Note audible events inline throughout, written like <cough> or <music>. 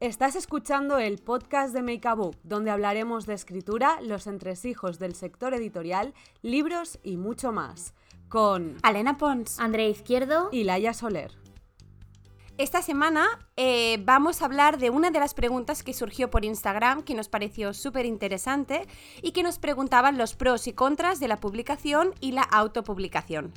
Estás escuchando el podcast de Make a Book, donde hablaremos de escritura, los entresijos del sector editorial, libros y mucho más. Con Alena Pons, Andrea Izquierdo y Laia Soler. Esta semana eh, vamos a hablar de una de las preguntas que surgió por Instagram, que nos pareció súper interesante y que nos preguntaban los pros y contras de la publicación y la autopublicación.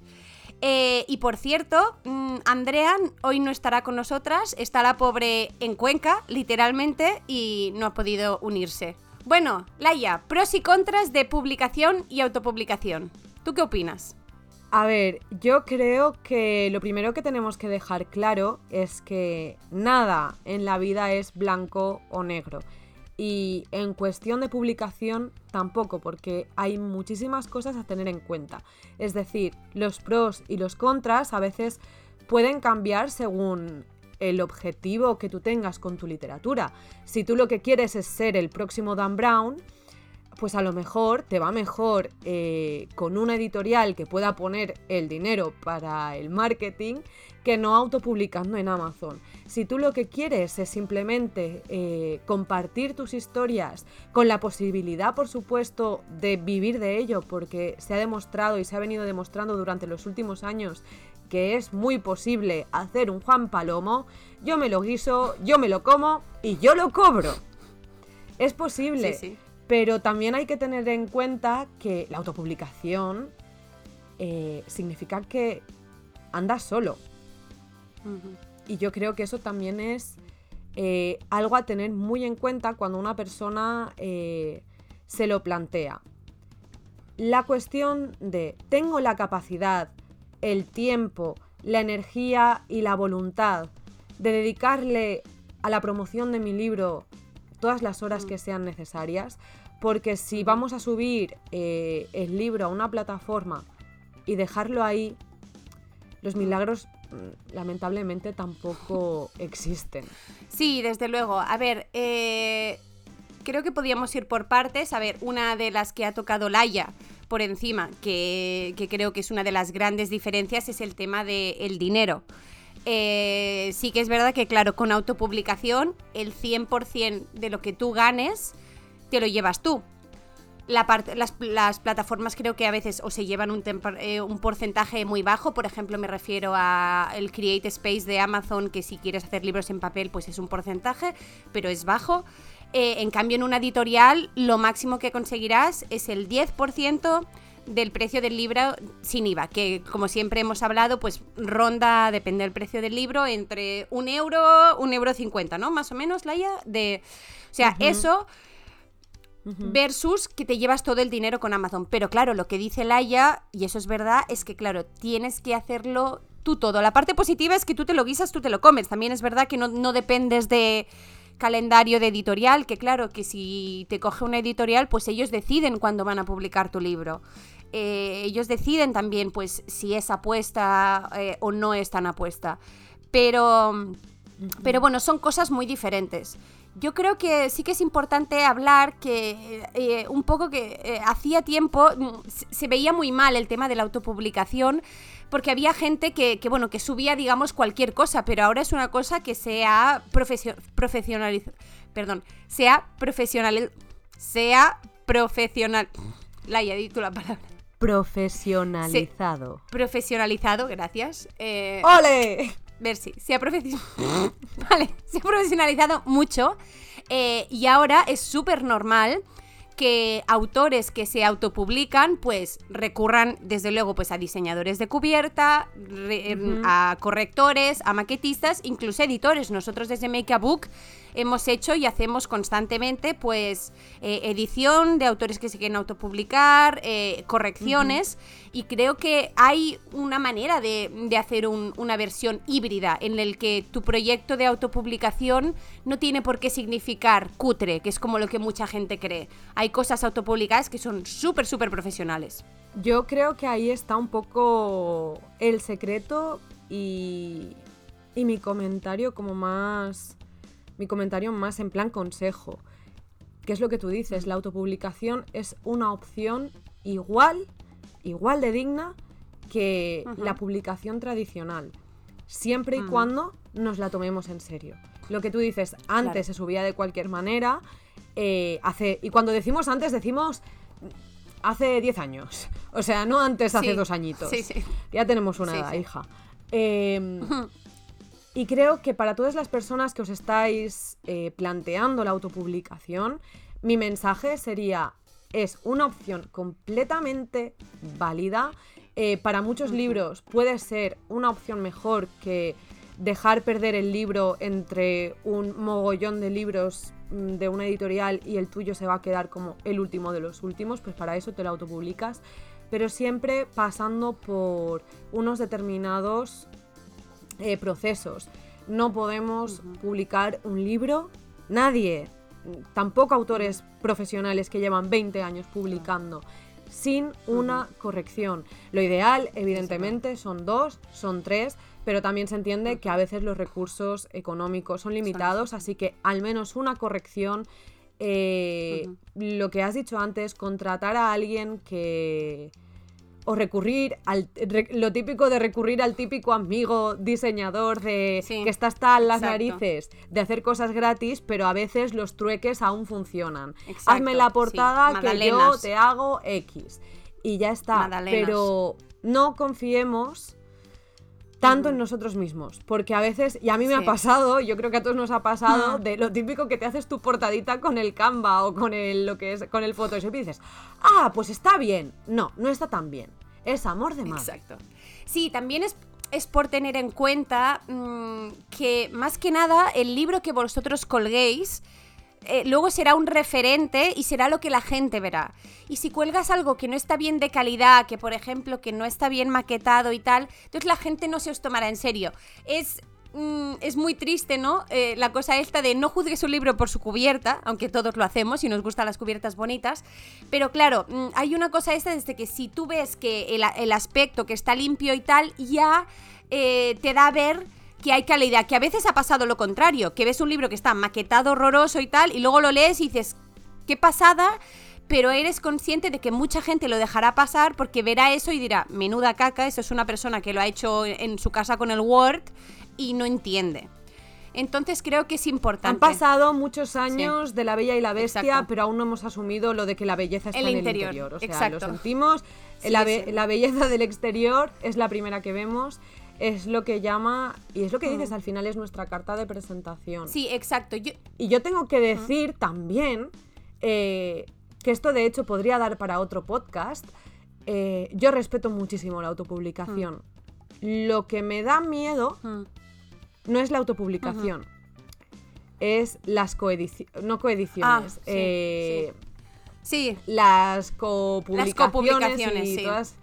Eh, y por cierto, mm, Andrea hoy no estará con nosotras, está la pobre en Cuenca, literalmente, y no ha podido unirse. Bueno, Laia, pros y contras de publicación y autopublicación. ¿Tú qué opinas? A ver, yo creo que lo primero que tenemos que dejar claro es que nada en la vida es blanco o negro. Y en cuestión de publicación tampoco, porque hay muchísimas cosas a tener en cuenta. Es decir, los pros y los contras a veces pueden cambiar según el objetivo que tú tengas con tu literatura. Si tú lo que quieres es ser el próximo Dan Brown, pues a lo mejor te va mejor eh, con una editorial que pueda poner el dinero para el marketing que no autopublicando en Amazon. Si tú lo que quieres es simplemente eh, compartir tus historias con la posibilidad, por supuesto, de vivir de ello, porque se ha demostrado y se ha venido demostrando durante los últimos años que es muy posible hacer un Juan Palomo, yo me lo guiso, yo me lo como y yo lo cobro. Es posible. Sí, sí. Pero también hay que tener en cuenta que la autopublicación eh, significa que andas solo. Y yo creo que eso también es eh, algo a tener muy en cuenta cuando una persona eh, se lo plantea. La cuestión de tengo la capacidad, el tiempo, la energía y la voluntad de dedicarle a la promoción de mi libro todas las horas que sean necesarias, porque si vamos a subir eh, el libro a una plataforma y dejarlo ahí, los milagros mm, lamentablemente tampoco existen. Sí, desde luego. A ver, eh, creo que podíamos ir por partes. A ver, una de las que ha tocado Laia por encima, que, creo que es una de las grandes diferencias, es el tema del dinero. Eh, sí que es verdad que, claro, con autopublicación, el 100% de lo que tú ganes te lo llevas tú. La las, plataformas creo que a veces o se llevan un, eh, porcentaje muy bajo, por ejemplo me refiero a Create Space de Amazon, que si quieres hacer libros en papel pues es un porcentaje, pero es bajo. Eh, en cambio en una editorial lo máximo que conseguirás es el 10% del precio del libro sin IVA, que como siempre hemos hablado, pues ronda, depende del precio del libro, entre un euro, un euro cincuenta, ¿no? Más o menos, Laia, de... O sea, eso versus que te llevas todo el dinero con Amazon. Pero claro, lo que dice Laia, y eso es verdad, es que claro, tienes que hacerlo tú todo. La parte positiva es que tú te lo guisas, tú te lo comes. También es verdad que no, dependes de calendario de editorial, que claro, que si te coge una editorial, pues ellos deciden cuándo van a publicar tu libro. Eh, ellos deciden también, pues, si es apuesta eh, o no es tan apuesta. Pero, pero bueno, son cosas muy diferentes. Yo creo que sí que es importante hablar que eh, un poco que hacía tiempo mm, se veía muy mal el tema de la autopublicación porque había gente que, bueno, que subía, digamos, cualquier cosa, pero ahora es una cosa que se ha profesionalizado, perdón, se ha profesional, se ha profesional, la he dicho la palabra. Profesionalizado. profesionalizado, gracias. Eh, ¡Ole! ver si se ha, <laughs> vale, se ha profesionalizado mucho eh, y ahora es súper normal que autores que se autopublican pues recurran desde luego pues a diseñadores de cubierta, em, a correctores, a maquetistas, incluso editores. Nosotros desde Make a Book hemos hecho y hacemos constantemente pues eh, edición de autores que se quieren autopublicar, eh, correcciones y creo que hay una manera de, hacer una versión híbrida en el que tu proyecto de autopublicación no tiene por qué significar cutre, que es como lo que mucha gente cree. Hay cosas autopublicadas que son súper, súper profesionales. Yo creo que ahí está un poco el secreto y, y mi comentario como más mi comentario más en plan consejo. ¿Qué es lo que tú dices? La autopublicación es una opción igual, igual de digna que la publicación tradicional, siempre y cuando nos la tomemos en serio. lo que tú dices, antes se subía de cualquier manera. eh, hace, y cuando decimos antes, decimos hace 10 años. O sea, no antes, hace Sí, dos añitos. sí, sí. Ya tenemos una edad, hija. Eh, y creo que para todas las personas que os estáis eh, planteando la autopublicación, mi mensaje sería, es una opción completamente válida. Eh, para muchos libros puede ser una opción mejor que dejar perder el libro entre un mogollón de libros mm, de una editorial y el tuyo se va a quedar como el último de los últimos, pues para eso te lo autopublicas, pero siempre pasando por unos determinados eh, procesos. No podemos publicar un libro, nadie, tampoco autores profesionales que llevan 20 años publicando, sin una corrección. Lo ideal, evidentemente, son dos, son tres, pero también se entiende que a veces los recursos económicos son limitados, así que al menos una corrección. eh, Lo que has dicho antes, contratar a alguien que o recurrir al re- lo típico de recurrir al típico amigo diseñador de Sí, que está hasta las exacto. narices de hacer cosas gratis, pero a veces los trueques aún funcionan. Exacto, Hazme la sí, portada que yo te hago X y ya está. Pero no confiemos tanto en nosotros mismos, porque a veces, y a mí me ha pasado, yo creo que a todos nos ha pasado, Mm. de lo típico que te haces tu portadita con el Canva o con el lo que es con el Photoshop y dices, ah, pues está bien. No, no está tan bien. Es amor de madre. Exacto. Sí, también es, es por tener en cuenta mm, que más que nada el libro que vosotros colguéis eh, luego será un referente y será lo que la gente verá. Y si cuelgas algo que no está bien de calidad, que por ejemplo que no está bien maquetado y tal, entonces la gente no se os tomará en serio. Es mm, es muy triste, ¿no? Eh, la cosa esta de no juzgues un libro por su cubierta, aunque todos lo hacemos y nos gustan las cubiertas bonitas. Pero claro, mm, hay una cosa esta desde que si tú ves que el, el aspecto que está limpio y tal, ya eh, te da a ver que hay calidad, que a veces ha pasado lo contrario, que ves un libro que está maquetado horroroso y tal, y luego lo lees y dices, qué pasada, pero eres consciente de que mucha gente lo dejará pasar porque verá eso y dirá, menuda caca, eso es una persona que lo ha hecho en su casa con el Word y no entiende. Entonces creo que es importante. Han pasado muchos años de La Bella y la Bestia, Exacto. pero aún no hemos asumido lo de que la belleza está El en interior, el interior. O sea, exacto. lo sentimos. Sí, la, be- sí. la belleza del exterior es la primera que vemos, es lo que llama, y es lo que dices, al final es nuestra carta de presentación. Mm. Sí, exacto. Yo, Y yo tengo que decir también eh, que esto de hecho podría dar para otro podcast. eh, yo respeto muchísimo la autopublicación. Lo que me da miedo mm, no es la autopublicación, es las coediciones, no coediciones, Ah, sí, eh, sí, las copublicaciones, copublicaciones, y sí. todas-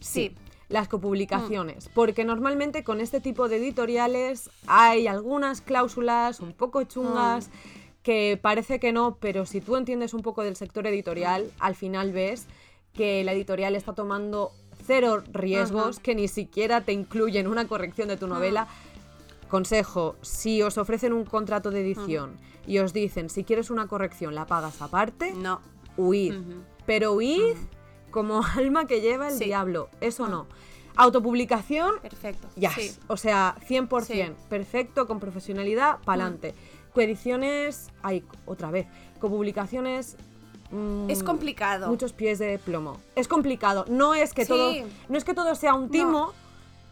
sí. Las copublicaciones, porque normalmente con este tipo de editoriales hay algunas cláusulas un poco chungas que parece que no, pero si tú entiendes un poco del sector editorial, al final ves que la editorial está tomando cero riesgos, Ajá. que ni siquiera te incluyen una corrección de tu novela. Consejo, si os ofrecen un contrato de edición y os dicen si quieres una corrección la pagas aparte, No. huid. Pero huid como <laughs> alma que lleva el Sí. diablo. Eso no. Autopublicación, Perfecto. ya. Sí. O sea, 100%. Sí. Perfecto, con profesionalidad, pa'lante. Coediciones, hay otra vez. Copublicaciones. mm, Es complicado. Muchos pies de plomo. Es complicado. No es que todo. No es que todo sea un timo,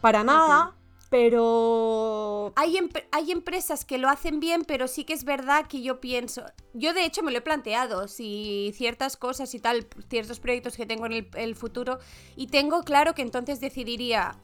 para nada, pero. Hay, hay empresas que lo hacen bien, pero sí que es verdad que yo pienso, yo de hecho me lo he planteado, si ciertas cosas y tal, ciertos proyectos que tengo en el, el futuro, y tengo claro que entonces decidiría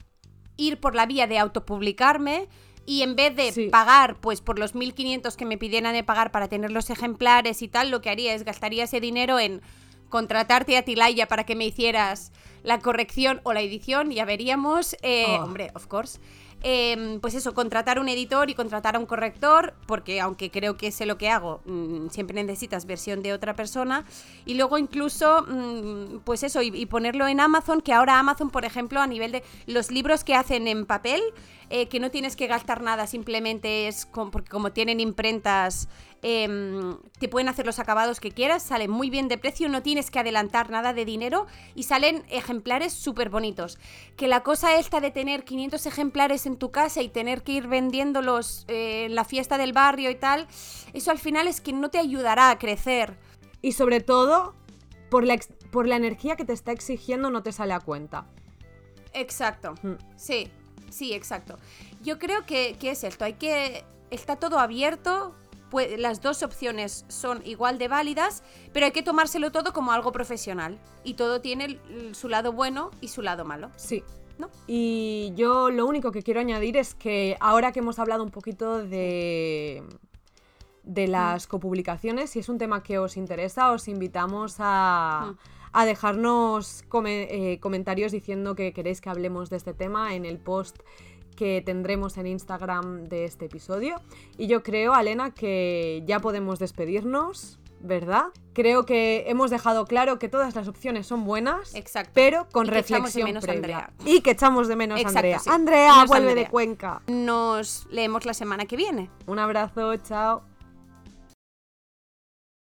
ir por la vía de autopublicarme y en vez de Sí. pagar pues por los 1500 que me pidieran de pagar para tener los ejemplares y tal, lo que haría es gastaría ese dinero en contratarte a Tilaya para que me hicieras la corrección o la edición, ya veríamos. Eh, Oh. Hombre, of course. Em, pues eso, contratar un editor y contratar a un corrector, porque aunque creo que sé lo que hago, mm, siempre necesitas versión de otra persona. Y luego incluso, mm, pues eso, y, ponerlo en Amazon, que ahora Amazon, por ejemplo, a nivel de los libros que hacen en papel, eh, que no tienes que gastar nada, simplemente es porque como tienen imprentas em, te pueden hacer los acabados que quieras, salen muy bien de precio, no tienes que adelantar nada de dinero y salen ejemplares súper bonitos. Que la cosa esta de tener 500 ejemplares en tu casa y tener que ir vendiéndolos eh, en la fiesta del barrio y tal, eso al final es que no te ayudará a crecer. Y sobre todo, por la, por la energía que te está exigiendo no te sale a cuenta. Exacto. Mm. Sí, sí, exacto. Yo creo que, es esto, hay que... Está todo abierto, las dos opciones son igual de válidas, pero hay que tomárselo todo como algo profesional. Y todo tiene su lado bueno y su lado malo. Sí. ¿No? Y yo lo único que quiero añadir es que ahora que hemos hablado un poquito de, de las mm. copublicaciones, si es un tema que os interesa, os invitamos a, mm a dejarnos eh, comentarios diciendo que queréis que hablemos de este tema en el post que tendremos en Instagram de este episodio. Y yo creo, Alena, que ya podemos despedirnos. ¿verdad? Creo que hemos dejado claro que todas las opciones son buenas, Exacto. pero con reflexión previa. Y que echamos de menos a Andrea. Andrea, vuelve de Cuenca. Nos leemos la semana que viene. Un abrazo, chao.